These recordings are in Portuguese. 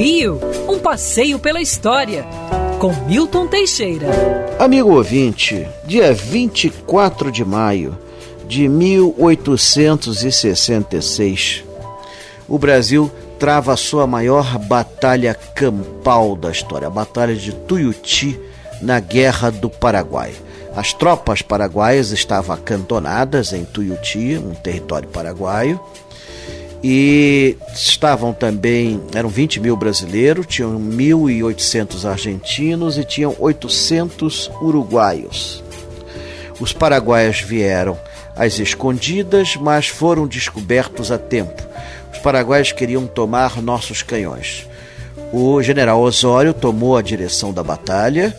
Rio, um passeio pela história, com Milton Teixeira. Amigo ouvinte, dia 24 de maio de 1866, o Brasil trava a sua maior batalha campal da história, a Batalha de Tuiuti, na Guerra do Paraguai. As tropas paraguaias estavam acantonadas em Tuiuti, um território paraguaio, e estavam também, eram 20 mil brasileiros, tinham 1.800 argentinos e tinham 800 uruguaios. Os paraguaios vieram às escondidas, mas foram descobertos a tempo. Os paraguaios queriam tomar nossos canhões. O general Osório tomou a direção da batalha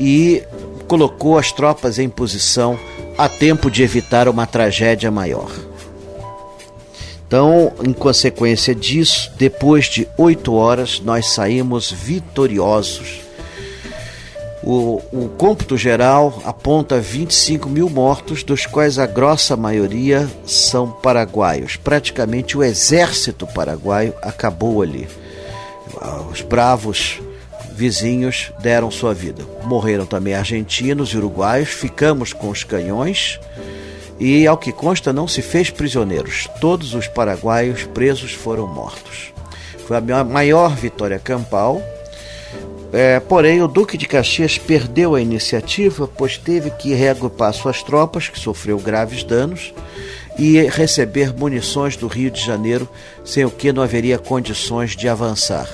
e colocou as tropas em posição a tempo de evitar uma tragédia maior. Então, em consequência disso, depois de oito horas, nós saímos vitoriosos. O, o cômputo geral aponta 25 mil mortos, dos quais a grossa maioria são paraguaios. Praticamente o exército paraguaio acabou ali. Os bravos vizinhos deram sua vida. Morreram também argentinos e uruguaios, ficamos com os canhões e, ao que consta, não se fez prisioneiros. Todos os paraguaios presos foram mortos. Foi a maior vitória campal. É, porém, o Duque de Caxias perdeu a iniciativa, pois teve que reagrupar suas tropas, que sofreu graves danos, e receber munições do Rio de Janeiro, sem o que não haveria condições de avançar.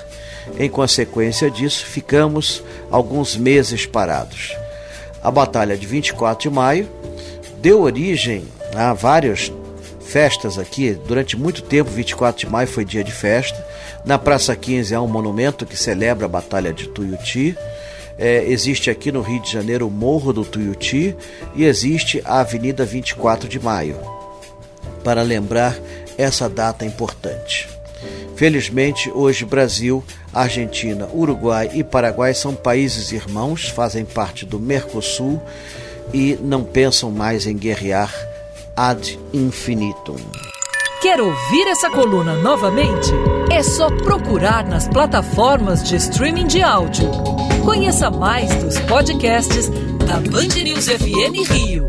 Em consequência disso, ficamos alguns meses parados. A Batalha de 24 de Maio deu origem a várias festas aqui. Durante muito tempo, 24 de maio foi dia de festa. Na Praça 15 há um monumento que celebra a Batalha de Tuiuti. É, existe aqui no Rio de Janeiro o Morro do Tuiuti e existe a Avenida 24 de Maio, para lembrar essa data importante. Felizmente, hoje Brasil, Argentina, Uruguai e Paraguai são países irmãos, fazem parte do Mercosul e não pensam mais em guerrear ad infinitum. Quer ouvir essa coluna novamente? É só procurar nas plataformas de streaming de áudio. Conheça mais dos podcasts da Band News FM Rio.